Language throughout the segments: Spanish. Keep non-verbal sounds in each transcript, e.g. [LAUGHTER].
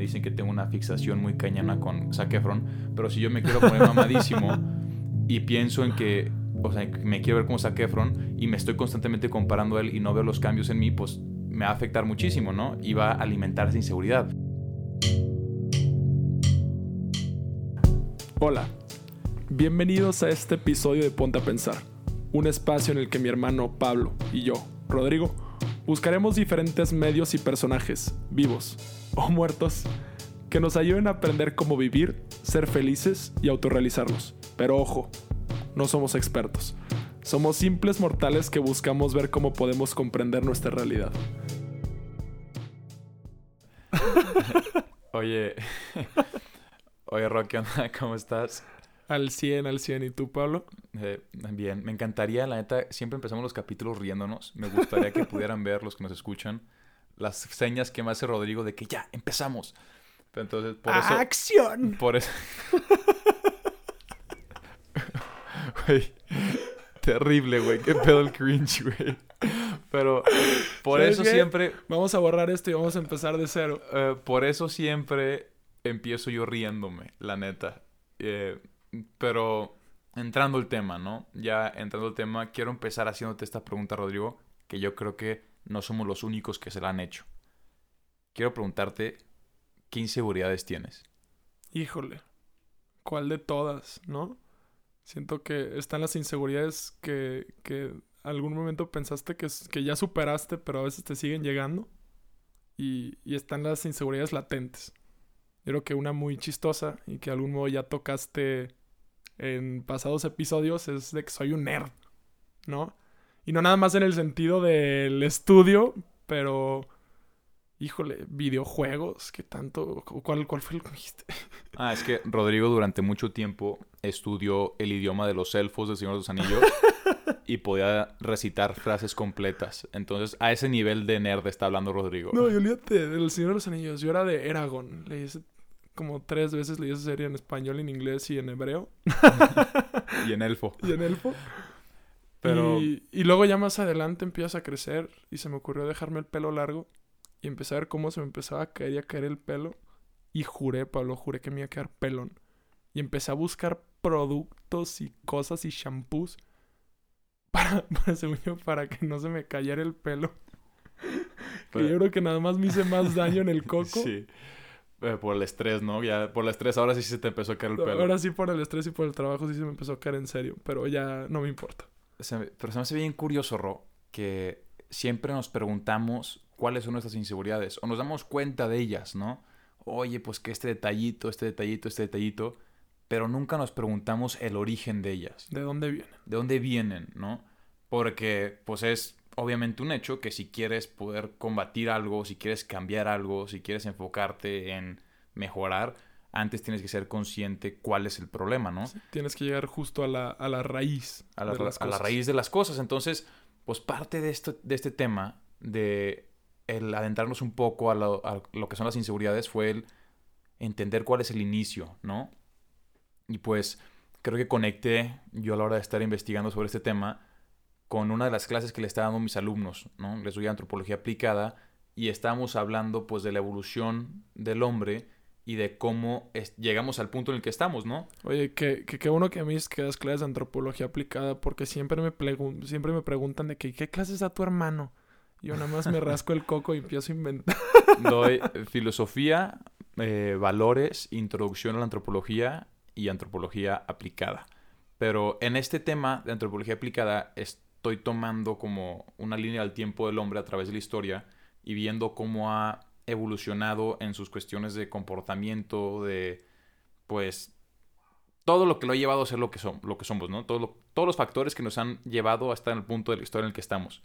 dicen que tengo una fixación muy cañana con Zac Efron, pero si yo me quiero poner mamadísimo y pienso en que, o sea, me quiero ver como Zac Efron y me estoy constantemente comparando a él y no veo los cambios en mí, pues me va a afectar muchísimo, ¿no? Y va a alimentar esa inseguridad. Hola, bienvenidos a este episodio de Ponte a Pensar, un espacio en el que mi hermano Pablo y yo, Rodrigo, buscaremos diferentes medios y personajes, vivos o muertos, que nos ayuden a aprender cómo vivir, ser felices y autorrealizarnos. Pero ojo, no somos expertos. Somos simples mortales que buscamos ver cómo podemos comprender nuestra realidad. Oye, [LAUGHS] oye Rocky, ¿cómo estás? Al 100, al 100. ¿Y tú, Pablo? Eh, bien, me encantaría, la neta, siempre empezamos los capítulos riéndonos. Me gustaría que pudieran ver los que nos escuchan las señas que me hace Rodrigo de que ya, empezamos. entonces, por eso... ¡Acción! Por eso... [LAUGHS] Güey, terrible, güey. Qué pedo el cringe, güey. Pero por eso siempre... Vamos a borrar esto y vamos a empezar de cero. Eh, por eso siempre empiezo yo riéndome, la neta. Eh, pero entrando al tema, ¿no? Ya entrando al tema, quiero empezar haciéndote esta pregunta, Rodrigo, que yo creo que no somos los únicos que se la han hecho. Quiero preguntarte, ¿qué inseguridades tienes? Híjole, ¿cuál de todas, no? Siento que están las inseguridades que, que algún momento pensaste que, que ya superaste, pero a veces te siguen llegando. Y, y están las inseguridades latentes. Yo creo que una muy chistosa y que de algún modo ya tocaste en pasados episodios es de que soy un nerd, ¿no? Y no nada más en el sentido del estudio, pero... Híjole, videojuegos, ¿qué tanto? ¿Cuál, cuál fue el que dijiste? [LAUGHS] Ah, es que Rodrigo durante mucho tiempo estudió el idioma de los elfos del Señor de los Anillos y podía recitar frases completas. Entonces, a ese nivel de nerd está hablando Rodrigo. No, yo olvídate del Señor de los Anillos. Yo era de Eragon. Le hice como tres veces leí esa serie en español, en inglés y en hebreo. [LAUGHS] y en elfo. Y en elfo. Pero... Y, luego ya más adelante empiezas a crecer y se me ocurrió dejarme el pelo largo y empecé a ver cómo se me empezaba a caer y a caer el pelo. Y juré, Pablo, juré que me iba a quedar pelón. Y empecé a buscar productos y cosas y shampoos [LAUGHS] para, para, para que no se me cayera el pelo. [LAUGHS] yo creo que nada más me hice más daño en el [LAUGHS] coco. Sí. Eh, por el estrés, ¿no? Ya por el estrés ahora sí se te empezó a caer el pelo. Ahora sí por el estrés y por el trabajo sí se me empezó a caer en serio, pero ya no me importa. Pero se me hace bien curioso, Ro, que siempre nos preguntamos cuáles son nuestras inseguridades o nos damos cuenta de ellas, ¿no? Oye, pues que este detallito, este detallito, este detallito, pero nunca nos preguntamos el origen de ellas. ¿De dónde vienen? ¿De dónde vienen, no? Porque pues es obviamente un hecho que si quieres poder combatir algo, si quieres cambiar algo, si quieres enfocarte en mejorar, antes tienes que ser consciente cuál es el problema, ¿no? tienes que llegar justo a la, a la raíz. A la, a la raíz de las cosas. Entonces, pues parte de, esto, de este tema, de el adentrarnos un poco a lo, a lo que son las inseguridades, fue el entender cuál es el inicio, ¿no? Y pues creo que conecté yo a la hora de estar investigando sobre este tema con una de las clases que le estaba dando a mis alumnos, ¿no? Les doy antropología aplicada y estábamos hablando pues de la evolución del hombre y de cómo llegamos al punto en el que estamos, ¿no? Oye, qué que, bueno que a mí es que das clases de antropología aplicada porque siempre me, siempre me preguntan de que, qué clases da tu hermano. Yo nada más me [LAUGHS] rasco el coco y empiezo a inventar. Doy [LAUGHS] filosofía, eh, valores, introducción a la antropología y antropología aplicada. Pero en este tema de antropología aplicada es estoy tomando como una línea del tiempo del hombre a través de la historia y viendo cómo ha evolucionado en sus cuestiones de comportamiento, de pues todo lo que lo ha llevado a ser lo que, son, lo que somos, ¿no? todos los factores que nos han llevado hasta el punto de la historia en el que estamos.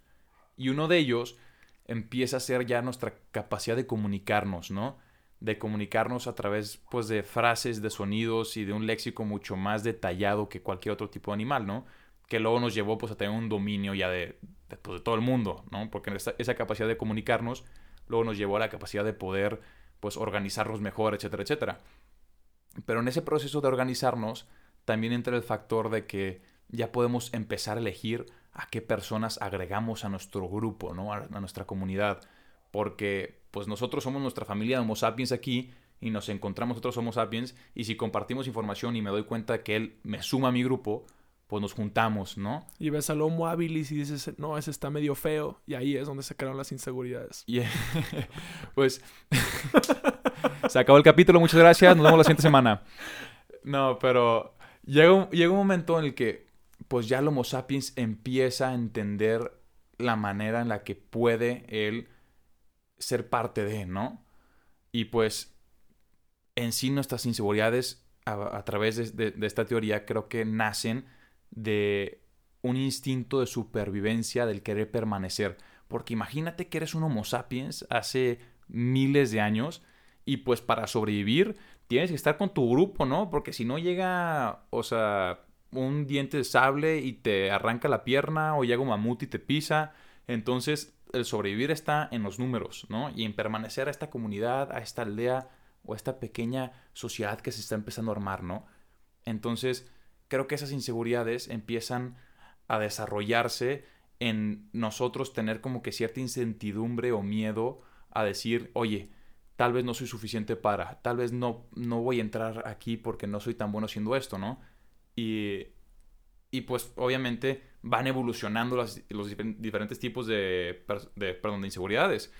Y uno de ellos empieza a ser ya nuestra capacidad de comunicarnos, ¿no? De comunicarnos a través, pues, de frases, de sonidos y de un léxico mucho más detallado que cualquier otro tipo de animal, ¿no? que luego nos llevó pues a tener un dominio ya de, pues, de, todo el mundo, ¿no? Porque esa, esa, capacidad de comunicarnos luego nos llevó a la capacidad de poder pues organizarnos mejor, etcétera, etcétera. Pero en ese proceso de organizarnos también entra el factor de que ya podemos empezar a elegir a qué personas agregamos a nuestro grupo, ¿no? A, nuestra comunidad. Porque pues nosotros somos nuestra familia de Homo sapiens aquí y nos encontramos otros Homo sapiens y si compartimos información y me doy cuenta que él me suma a mi grupo, pues nos juntamos, ¿no? Y ves al Homo habilis y dices, no, ese está medio feo. Y ahí es donde se crean las inseguridades. Y [LAUGHS] pues [LAUGHS] se acabó el capítulo, muchas gracias, nos vemos la siguiente semana. No, pero llega un, llega un momento en el que pues ya el Homo sapiens empieza a entender la manera en la que puede él ser parte de, ¿no? Y pues en sí nuestras inseguridades a, través de, esta teoría creo que nacen de un instinto de supervivencia del querer permanecer. Porque imagínate que eres un Homo sapiens hace miles de años y pues para sobrevivir tienes que estar con tu grupo, ¿no? Porque si no llega, o sea, un diente de sable y te arranca la pierna o llega un mamut y te pisa, entonces el sobrevivir está en los números, ¿no? Y en permanecer a esta comunidad, a esta aldea o a esta pequeña sociedad que se está empezando a armar, ¿no? Entonces, creo que esas inseguridades empiezan a desarrollarse en nosotros tener como que cierta incertidumbre o miedo a decir, oye, tal vez no soy suficiente para, tal vez no, no voy a entrar aquí porque no soy tan bueno haciendo esto, ¿no? Y, y pues obviamente van evolucionando los, diferentes tipos de, de, perdón, de inseguridades.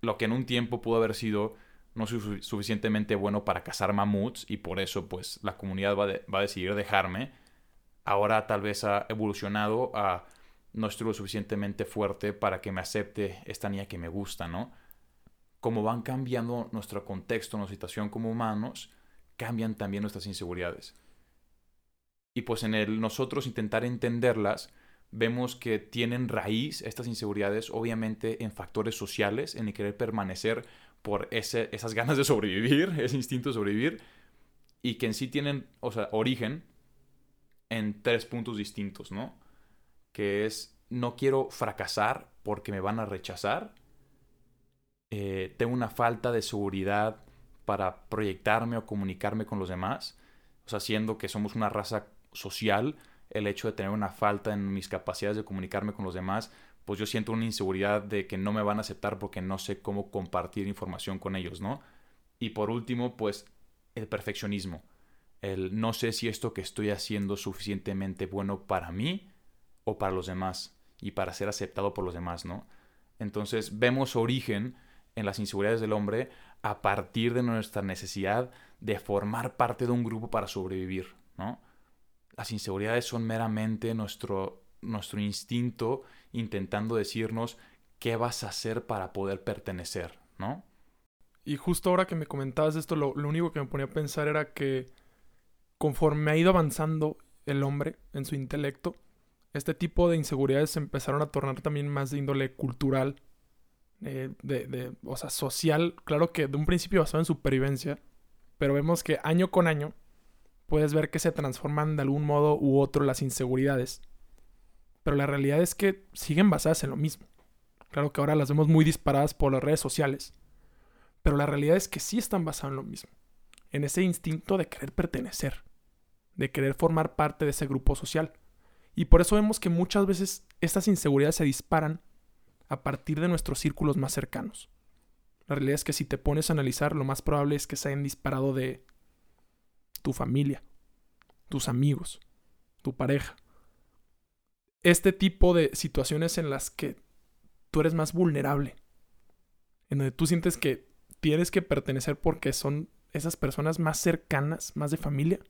Lo que en un tiempo pudo haber sido no soy suficientemente bueno para cazar mamuts y por eso pues la comunidad va, va, a decidir dejarme. Ahora tal vez ha evolucionado a no estoy lo suficientemente fuerte para que me acepte esta niña que me gusta, ¿no? Como van cambiando nuestro contexto, nuestra situación como humanos, cambian también nuestras inseguridades. Y pues en el nosotros intentar entenderlas, vemos que tienen raíz estas inseguridades obviamente en factores sociales, en el querer permanecer por esas ganas de sobrevivir, [LAUGHS] ese instinto de sobrevivir, y que en sí tienen, o sea, origen en tres puntos distintos, ¿no? Que es, no quiero fracasar porque me van a rechazar, eh, tengo una falta de seguridad para proyectarme o comunicarme con los demás, o sea, siendo que somos una raza social, el hecho de tener una falta en mis capacidades de comunicarme con los demás, pues yo siento una inseguridad de que no me van a aceptar porque no sé cómo compartir información con ellos, ¿no? Y por último, pues el perfeccionismo. El no sé si esto que estoy haciendo es suficientemente bueno para mí o para los demás y para ser aceptado por los demás, ¿no? Entonces vemos origen en las inseguridades del hombre a partir de nuestra necesidad de formar parte de un grupo para sobrevivir, ¿no? Las inseguridades son meramente nuestro, nuestro instinto intentando decirnos qué vas a hacer para poder pertenecer, ¿no? Y justo ahora que me comentabas esto, lo, único que me ponía a pensar era que conforme ha ido avanzando el hombre en su intelecto, este tipo de inseguridades se empezaron a tornar también más de índole cultural, eh, de, de, o sea, social, claro que de un principio basado en supervivencia, pero vemos que año con año puedes ver que se transforman de algún modo u otro las inseguridades. Pero la realidad es que siguen basadas en lo mismo. Claro que ahora las vemos muy disparadas por las redes sociales. Pero la realidad es que sí están basadas en lo mismo. En ese instinto de querer pertenecer. De querer formar parte de ese grupo social. Y por eso vemos que muchas veces estas inseguridades se disparan a partir de nuestros círculos más cercanos. La realidad es que si te pones a analizar, lo más probable es que se hayan disparado de tu familia, tus amigos, tu pareja. Este tipo de situaciones en las que tú eres más vulnerable, en donde tú sientes que tienes que pertenecer porque son esas personas más cercanas, más de familia,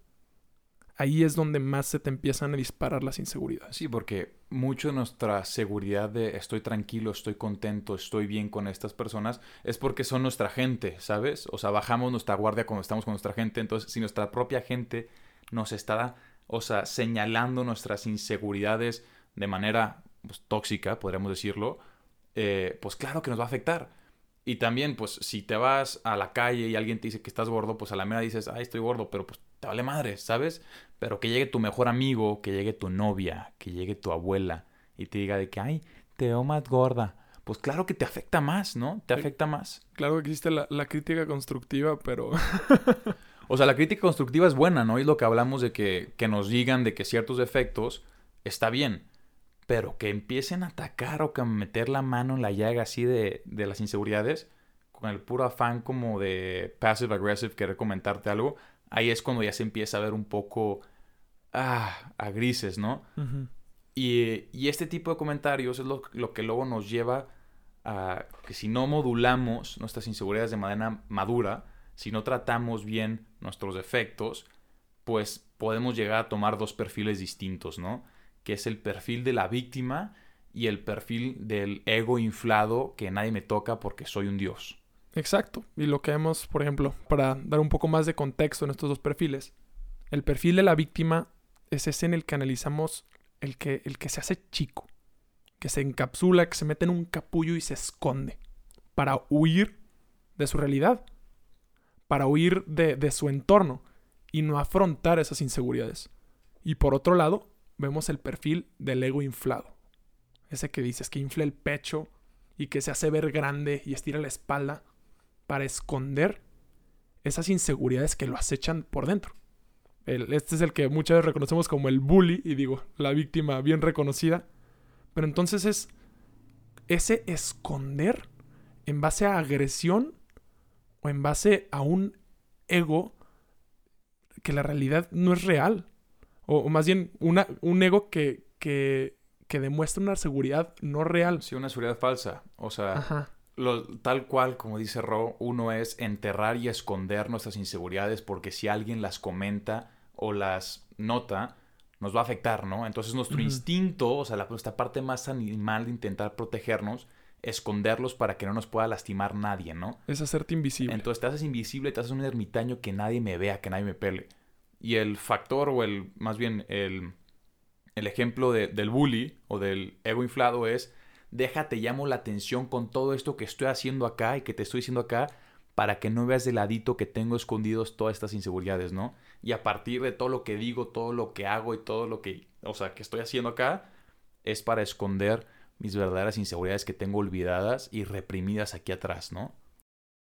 ahí es donde más se te empiezan a disparar las inseguridades. Sí, porque mucho de nuestra seguridad de estoy tranquilo, estoy contento, estoy bien con estas personas, es porque son nuestra gente, ¿sabes? O sea, bajamos nuestra guardia cuando estamos con nuestra gente, entonces si nuestra propia gente nos está, o sea, señalando nuestras inseguridades de manera pues, tóxica, podríamos decirlo, eh, pues claro que nos va a afectar. Y también, pues, si te vas a la calle y alguien te dice que estás gordo, pues a la mera dices, ay, estoy gordo, pero pues te vale madre, ¿sabes? Pero que llegue tu mejor amigo, que llegue tu novia, que llegue tu abuela y te diga de que, ay, te veo más gorda. Pues claro que te afecta más, ¿no? Te afecta más. Claro que existe la, la crítica constructiva, pero... [LAUGHS] o sea, la crítica constructiva es buena, ¿no? Y lo que hablamos de que, que nos digan de que ciertos defectos está bien pero que empiecen a atacar o que a meter la mano en la llaga así de, de las inseguridades, con el puro afán como de passive aggressive, querer comentarte algo, ahí es cuando ya se empieza a ver un poco ah, a grises, ¿no? y, y, este tipo de comentarios es lo, lo, que luego nos lleva a que si no modulamos nuestras inseguridades de manera madura, si no tratamos bien nuestros defectos, pues podemos llegar a tomar dos perfiles distintos, ¿no? Que es el perfil de la víctima y el perfil del ego inflado que nadie me toca porque soy un dios. Exacto. Y lo que vemos, por ejemplo, para dar un poco más de contexto en estos dos perfiles, el perfil de la víctima es ese en el que analizamos el que, el que se hace chico, que se encapsula, que se mete en un capullo y se esconde para huir de su realidad, para huir de, de su entorno y no afrontar esas inseguridades. Y por otro lado, vemos el perfil del ego inflado. Ese que dices que infla el pecho y que se hace ver grande y estira la espalda para esconder esas inseguridades que lo acechan por dentro. este es el que muchas veces reconocemos como el bully, y digo, la víctima bien reconocida. Pero entonces es ese esconder en base a agresión o en base a un ego que la realidad no es real. O, más bien una, un ego que, que, que, demuestra una seguridad no real. Sí, una seguridad falsa. O sea, tal cual, como dice Ro, uno es enterrar y esconder nuestras inseguridades porque si alguien las comenta o las nota, nos va a afectar, ¿no? Entonces nuestro instinto, o sea, la, nuestra parte más animal de intentar protegernos, esconderlos para que no nos pueda lastimar nadie, ¿no? Es hacerte invisible. Entonces te haces invisible, te haces un ermitaño que nadie me vea, que nadie me pele. Y el factor, o el, más bien, el, el ejemplo del bully o del ego inflado es déjate, llamo la atención con todo esto que estoy haciendo acá y que te estoy diciendo acá para que no veas de ladito que tengo escondidos todas estas inseguridades, ¿no? Y a partir de todo lo que digo, todo lo que hago y todo lo que, o sea, que estoy haciendo acá, es para esconder mis verdaderas inseguridades que tengo olvidadas y reprimidas aquí atrás, ¿no?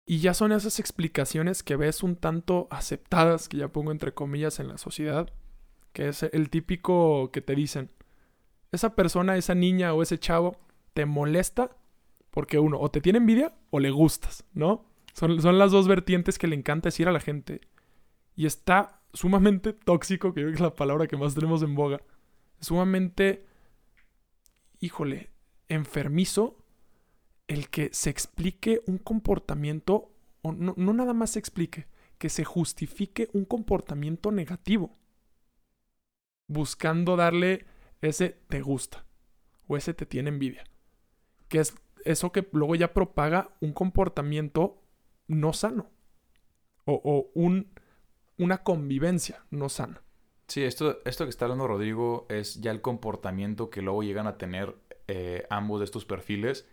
Y ya son esas explicaciones que ves un tanto aceptadas, que ya pongo entre comillas en la sociedad, que es el típico que te dicen, esa persona, esa niña o ese chavo te molesta porque uno, o te tiene envidia o le gustas, ¿no? Son, son las dos vertientes que le encanta decir a la gente. Y está sumamente tóxico, que creo que es la palabra que más tenemos en boga. Sumamente, híjole, enfermizo el que se explique un comportamiento, o no, no nada más se explique, que se justifique un comportamiento negativo. Buscando darle ese te gusta o ese te tiene envidia que es eso que luego ya propaga un comportamiento no sano o, un, una convivencia no sana. Sí, esto, esto que está hablando Rodrigo es ya el comportamiento que luego llegan a tener eh, ambos de estos perfiles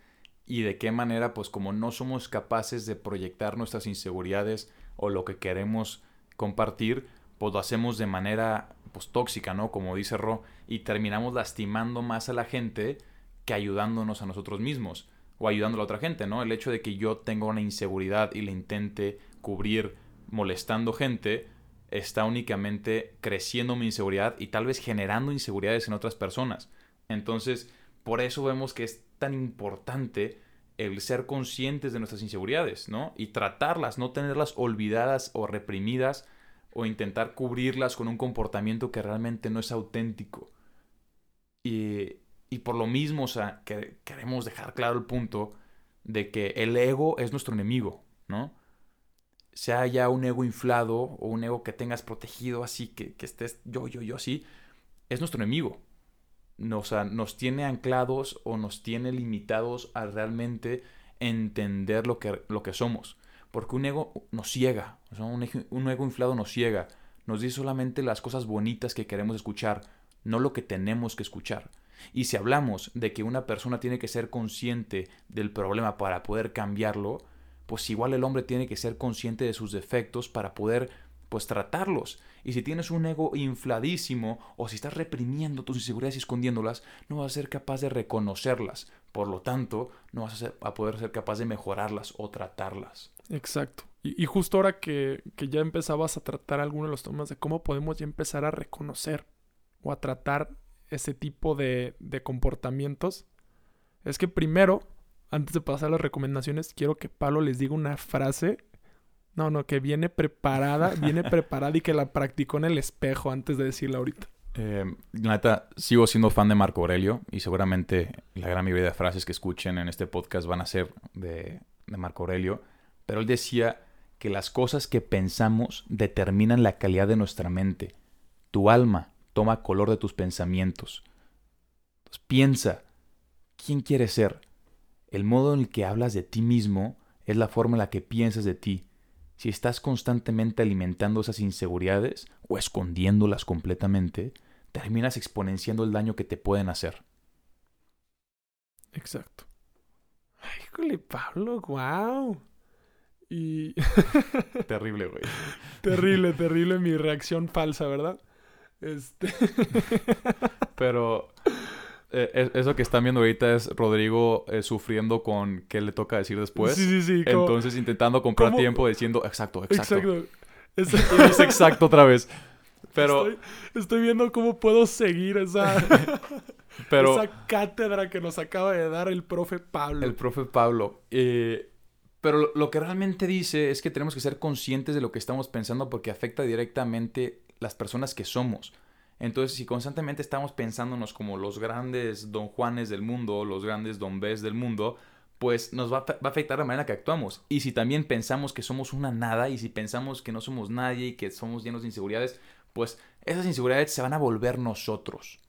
y de qué manera, pues como no somos capaces de proyectar nuestras inseguridades o lo que queremos compartir, pues lo hacemos de manera pues tóxica, ¿no? Como dice Ro, y terminamos lastimando más a la gente que ayudándonos a nosotros mismos o ayudando a la otra gente, ¿no? El hecho de que yo tenga una inseguridad y le intente cubrir molestando gente está únicamente creciendo mi inseguridad y tal vez generando inseguridades en otras personas. Entonces, por eso vemos que es tan importante el ser conscientes de nuestras inseguridades, ¿no? Y tratarlas, no tenerlas olvidadas o reprimidas o intentar cubrirlas con un comportamiento que realmente no es auténtico. Y por lo mismo, o sea, que queremos dejar claro el punto de que el ego es nuestro enemigo, ¿no? Sea ya un ego inflado o un ego que tengas protegido así, que, que estés yo, yo, yo así, es nuestro enemigo. No, o sea, nos tiene anclados o nos tiene limitados a realmente entender lo que, lo que somos. Porque un ego nos ciega, un, un ego inflado nos ciega. Nos dice solamente las cosas bonitas que queremos escuchar, no lo que tenemos que escuchar. Y si hablamos de que una persona tiene que ser consciente del problema para poder cambiarlo, pues igual el hombre tiene que ser consciente de sus defectos para poder pues tratarlos. Y si tienes un ego infladísimo o si estás reprimiendo tus inseguridades y escondiéndolas, no vas a ser capaz de reconocerlas. Por lo tanto, no vas a, poder ser capaz de mejorarlas o tratarlas. Exacto. Y, justo ahora que, que, ya empezabas a tratar algunos de los temas de cómo podemos ya empezar a reconocer o a tratar ese tipo de, de comportamientos es que primero antes de pasar a las recomendaciones, quiero que Pablo les diga una frase. No, no, que viene preparada, viene [LAUGHS] preparada y que la practicó en el espejo antes de decirla ahorita. Eh, la neta, sigo siendo fan de Marco Aurelio y seguramente la gran mayoría de frases que escuchen en este podcast van a ser de, de Marco Aurelio. Pero él decía que las cosas que pensamos determinan la calidad de nuestra mente. Tu alma toma color de tus pensamientos. Entonces, piensa, ¿quién quieres ser? El modo en el que hablas de ti mismo es la forma en la que piensas de ti. Si estás constantemente alimentando esas inseguridades o escondiéndolas completamente, terminas exponenciando el daño que te pueden hacer. Exacto. Ay, híjole, Pablo, wow. Y. [LAUGHS] terrible, güey. terrible, [LAUGHS] terrible mi reacción falsa, ¿verdad? Este. Pero eh, eso que están viendo ahorita es Rodrigo eh, sufriendo con qué le toca decir después. Sí, sí, sí. Entonces intentando comprar tiempo diciendo exacto, exacto. Exacto. [LAUGHS] Es... Y dice exacto otra vez. Pero... Estoy, estoy viendo cómo puedo seguir esa... [LAUGHS] Pero... esa cátedra que nos acaba de dar el profe Pablo. El profe Pablo. Eh, pero lo que realmente dice es que tenemos que ser conscientes de lo que estamos pensando porque afecta directamente las personas que somos. Entonces, si constantemente estamos pensándonos como los grandes don Juanes del mundo, los grandes don Bes del mundo, pues nos va a, afectar la manera que actuamos. Y si también pensamos que somos una nada, y si pensamos que no somos nadie y que somos llenos de inseguridades, pues esas inseguridades se van a volver nosotros.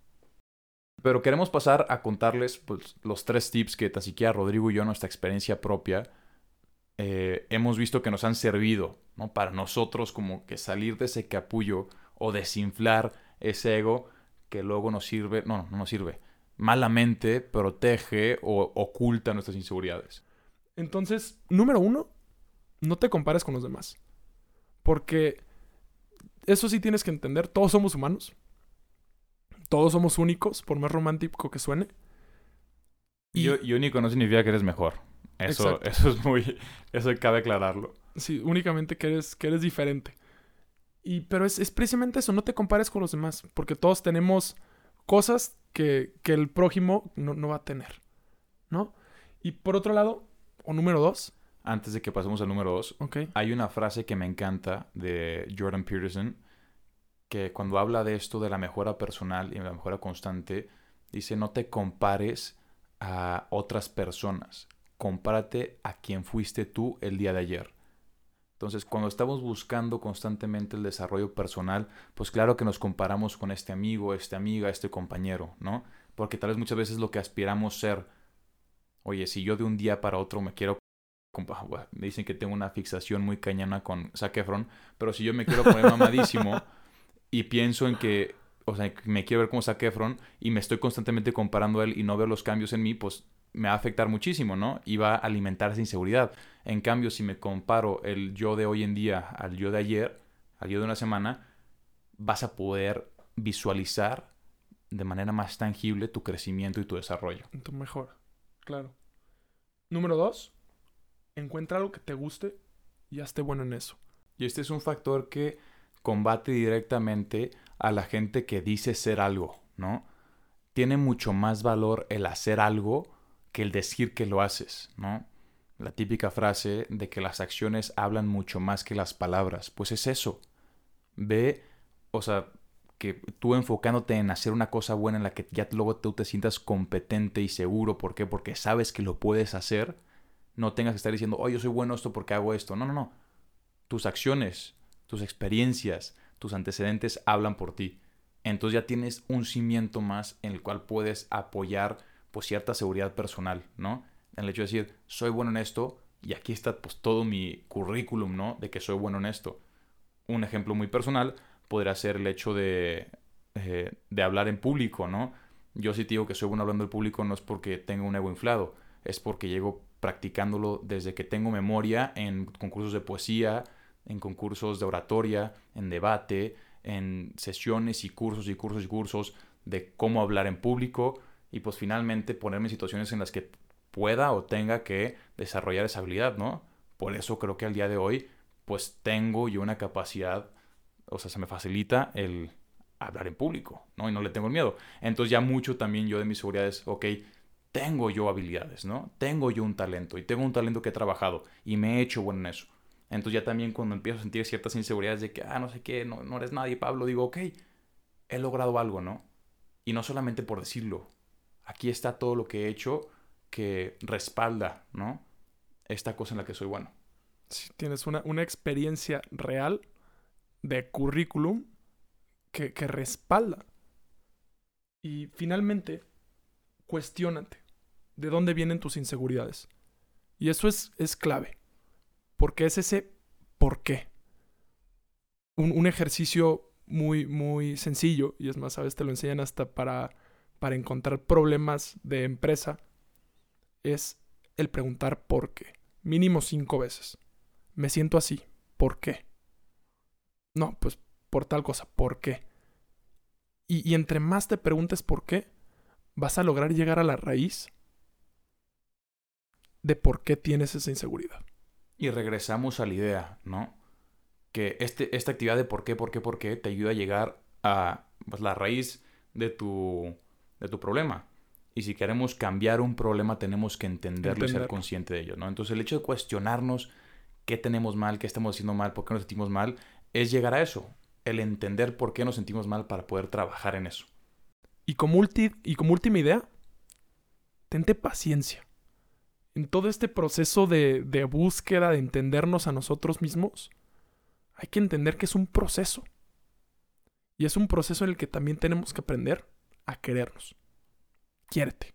Pero queremos pasar a contarles pues, los tres tips que tan siquiera Rodrigo y yo, nuestra experiencia propia, eh, hemos visto que nos han servido para nosotros como que salir de ese capullo o desinflar ese ego que luego nos sirve, no, no nos sirve, malamente protege o oculta nuestras inseguridades. Entonces, número uno, no te compares con los demás. Porque eso sí tienes que entender, todos somos humanos. Todos somos únicos, por más romántico que suene. Y, y único no significa que eres mejor. Eso, eso es muy. Eso cabe aclararlo. Sí, únicamente que eres, que eres diferente. Y, pero es, es, precisamente eso, no te compares con los demás, porque todos tenemos cosas que, que el prójimo no, no, va a tener, ¿no? Y por otro lado, o número dos. Antes de que pasemos al número dos, okay. hay una frase que me encanta de Jordan Peterson, que cuando habla de esto de la mejora personal y la mejora constante, dice, no te compares a otras personas, compárate a quien fuiste tú el día de ayer. Entonces, cuando estamos buscando constantemente el desarrollo personal, pues claro que nos comparamos con este amigo, esta amiga, este compañero, ¿no? Porque tal vez muchas veces lo que aspiramos ser, oye, si yo de un día para otro me quiero [LAUGHS] me dicen que tengo una fixación muy cañana con Zac Efron, pero si yo me quiero poner mamadísimo y pienso en que, o sea, me quiero ver como Zac Efron y me estoy constantemente comparando a él y no veo los cambios en mí, pues me va a afectar muchísimo, ¿no? Y va a alimentar esa inseguridad. En cambio, si me comparo el yo de hoy en día al yo de ayer, al yo de una semana, vas a poder visualizar de manera más tangible tu crecimiento y tu desarrollo. Tu mejor, claro. Número dos, encuentra algo que te guste y hazte bueno en eso. Y este es un factor que combate directamente a la gente que dice ser algo, ¿no? Tiene mucho más valor el hacer algo que el decir que lo haces, ¿no? La típica frase de que las acciones hablan mucho más que las palabras, pues es eso. Ve, o sea, que tú enfocándote en hacer una cosa buena en la que ya luego tú te sientas competente y seguro, ¿por qué? Porque sabes que lo puedes hacer, no tengas que estar diciendo, oh, yo soy bueno esto porque hago esto. No, no, no. Tus acciones, tus experiencias, tus antecedentes hablan por ti. Entonces ya tienes un cimiento más en el cual puedes apoyar pues cierta seguridad personal, ¿no? En el hecho de decir, soy bueno en esto y aquí está pues todo mi currículum, ¿no? De que soy bueno en esto. Un ejemplo muy personal podría ser el hecho de, eh, de hablar en público, ¿no? Yo sí digo que soy bueno hablando en público no es porque tengo un ego inflado, es porque llego practicándolo desde que tengo memoria en concursos de poesía, en concursos de oratoria, en debate, en sesiones y cursos y cursos y cursos de cómo hablar en público, y pues finalmente ponerme en situaciones en las que pueda o tenga que desarrollar esa habilidad, ¿no? Por eso creo que al día de hoy pues tengo yo una capacidad, o sea, se me facilita el hablar en público, ¿no? Y no le tengo miedo. Entonces ya mucho también yo de mis seguridades, ok, tengo yo habilidades, ¿no? Tengo yo un talento y tengo un talento que he trabajado y me he hecho bueno en eso. Entonces ya también cuando empiezo a sentir ciertas inseguridades de que, ah, no sé qué, no, no eres nadie, Pablo, digo, ok, he logrado algo, ¿no? Y no solamente por decirlo, aquí está todo lo que he hecho que respalda, ¿no? Esta cosa en la que soy bueno. Si tienes una, una experiencia real de currículum que, que respalda. Y finalmente, cuestionate de dónde vienen tus inseguridades. Y eso es, es clave. Porque es ese por qué. Un, un, ejercicio muy, muy sencillo, y es más, a veces te lo enseñan hasta para, para encontrar problemas de empresa, es el preguntar por qué. Mínimo cinco veces. Me siento así. ¿Por qué? No, pues por tal cosa. ¿Por qué? Y, y entre más te preguntes por qué, vas a lograr llegar a la raíz de por qué tienes esa inseguridad. Y regresamos a la idea, ¿no? Que este, esta actividad de por qué, por qué, por qué te ayuda a llegar a pues, la raíz de tu, de tu problema. Y si queremos cambiar un problema, tenemos que entenderlo, y ser consciente de ello, ¿no? Entonces, el hecho de cuestionarnos qué tenemos mal, qué estamos haciendo mal, por qué nos sentimos mal, es llegar a eso. El entender por qué nos sentimos mal para poder trabajar en eso. Y como, y como última idea, tente paciencia. En todo este proceso de, de búsqueda, de entendernos a nosotros mismos, hay que entender que es un proceso. Y es un proceso en el que también tenemos que aprender a querernos. Quiérete.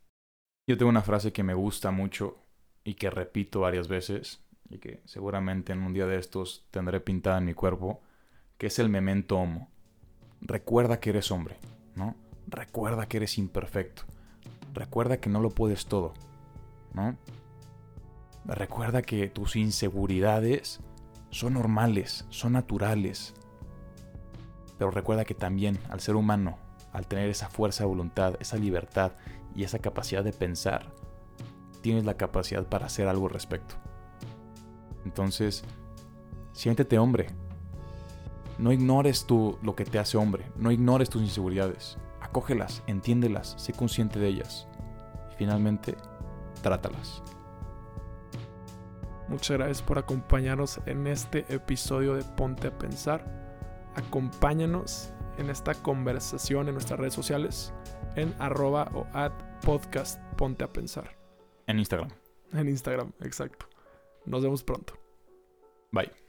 Yo tengo una frase que me gusta mucho y que repito varias veces y que seguramente en un día de estos tendré pintada en mi cuerpo, que es el memento homo. Recuerda que eres hombre, ¿no? Recuerda que eres imperfecto. Recuerda que no lo puedes todo, ¿no? Recuerda que tus inseguridades son normales, son naturales. Pero recuerda que también al ser humano, al tener esa fuerza de voluntad, esa libertad y esa capacidad de pensar, tienes la capacidad para hacer algo al respecto. Entonces, siéntete hombre. No ignores tú lo que te hace hombre, no ignores tus inseguridades. Acógelas, entiéndelas, sé consciente de ellas. Y finalmente, trátalas. Muchas gracias por acompañarnos en este episodio de Ponte a Pensar. Acompáñanos en esta conversación en nuestras redes sociales en arroba o at podcast Ponte a Pensar. En Instagram. En Instagram, exacto. Nos vemos pronto. Bye.